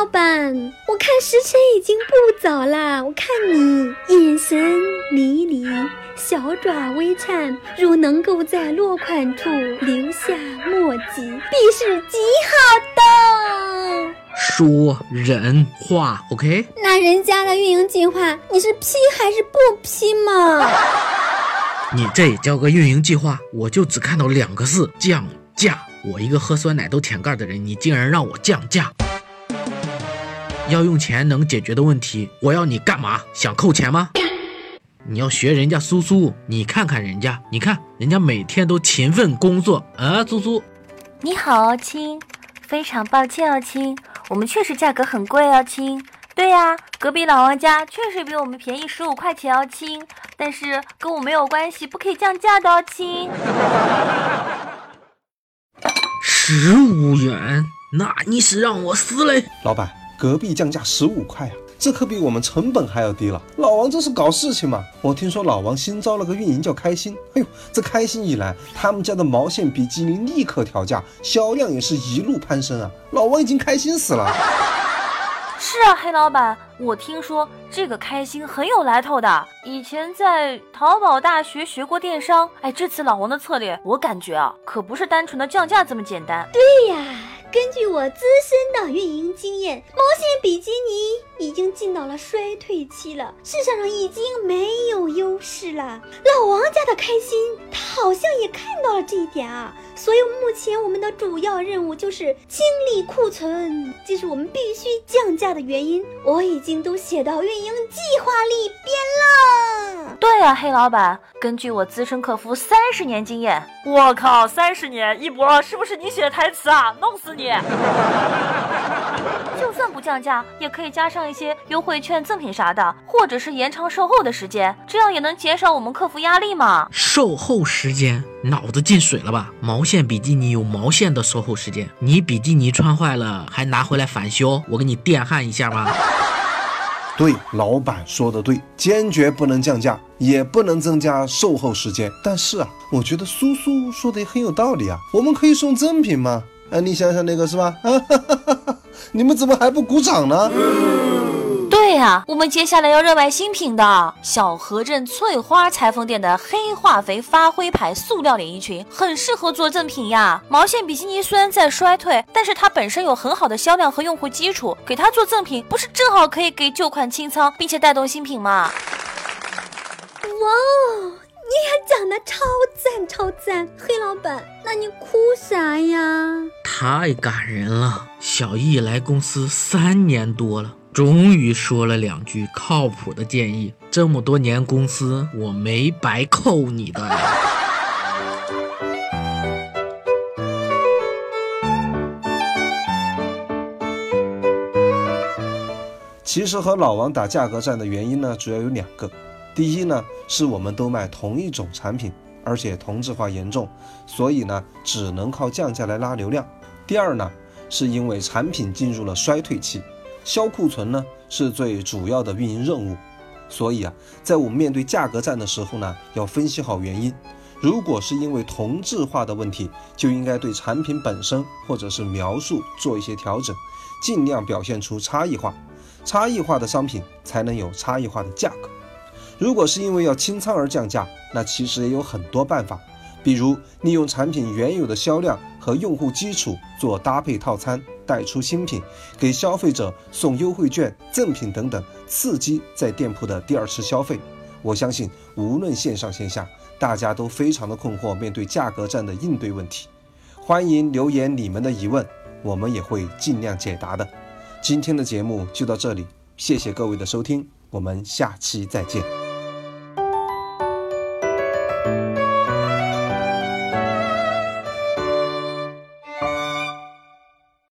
老板，我看时辰已经不早了。我看你眼神迷离，小爪微颤，如能够在落款处留下墨迹，必是极好的。说人话，OK？那人家的运营计划，你是批还是不批嘛？你这也叫个运营计划？我就只看到两个字：降价。我一个喝酸奶都舔盖的人，你竟然让我降价？要用钱能解决的问题，我要你干嘛？想扣钱吗？你要学人家苏苏，你看看人家，你看人家每天都勤奋工作啊，苏苏。你好，亲，非常抱歉哦，亲，我们确实价格很贵哦，亲。对呀，隔壁老王家确实比我们便宜十五块钱哦，亲，但是跟我没有关系，不可以降价的哦，亲。十五元？那你是让我死嘞，老板。隔壁降价十五块啊，这可比我们成本还要低了。老王这是搞事情嘛？我听说老王新招了个运营叫开心，哎呦，这开心一来，他们家的毛线比基尼立刻调价，销量也是一路攀升啊！老王已经开心死了。是啊，黑老板，我听说这个开心很有来头的，以前在淘宝大学学过电商。哎，这次老王的策略，我感觉啊，可不是单纯的降价这么简单。对呀。根据我资深的运营经验，毛线比基尼已经进到了衰退期了，市场上已经没有优势了。老王家的开心，他好像也看到了这一点啊。所以目前我们的主要任务就是清理库存，这是我们必须降价的原因。我已经都写到运营计划里边了。啊，黑老板，根据我资深客服三十年经验，我靠，三十年，一博是不是你写的台词啊？弄死你！就算不降价，也可以加上一些优惠券、赠品啥的，或者是延长售后的时间，这样也能减少我们客服压力嘛。售后时间，脑子进水了吧？毛线比基尼有毛线的售后时间，你比基尼穿坏了还拿回来返修，我给你电焊一下吗？对，老板说的对，坚决不能降价，也不能增加售后时间。但是啊，我觉得苏苏说的也很有道理啊，我们可以送赠品吗？啊，你想想那个是吧？啊，哈哈哈哈你们怎么还不鼓掌呢？呀，我们接下来要热卖新品的小河镇翠花裁缝店的黑化肥发灰牌塑料连衣裙，很适合做赠品呀。毛线比基尼虽然在衰退，但是它本身有很好的销量和用户基础，给它做赠品，不是正好可以给旧款清仓，并且带动新品吗？哇哦！你也讲的超赞超赞，黑老板，那你哭啥呀？太感人了，小易来公司三年多了，终于说了两句靠谱的建议。这么多年公司，我没白扣你的。其实和老王打价格战的原因呢，主要有两个。第一呢，是我们都卖同一种产品，而且同质化严重，所以呢，只能靠降价来拉流量。第二呢，是因为产品进入了衰退期，销库存呢是最主要的运营任务。所以啊，在我们面对价格战的时候呢，要分析好原因。如果是因为同质化的问题，就应该对产品本身或者是描述做一些调整，尽量表现出差异化。差异化的商品才能有差异化的价格。如果是因为要清仓而降价，那其实也有很多办法，比如利用产品原有的销量和用户基础做搭配套餐，带出新品，给消费者送优惠券、赠品等等，刺激在店铺的第二次消费。我相信，无论线上线下，大家都非常的困惑，面对价格战的应对问题，欢迎留言你们的疑问，我们也会尽量解答的。今天的节目就到这里，谢谢各位的收听，我们下期再见。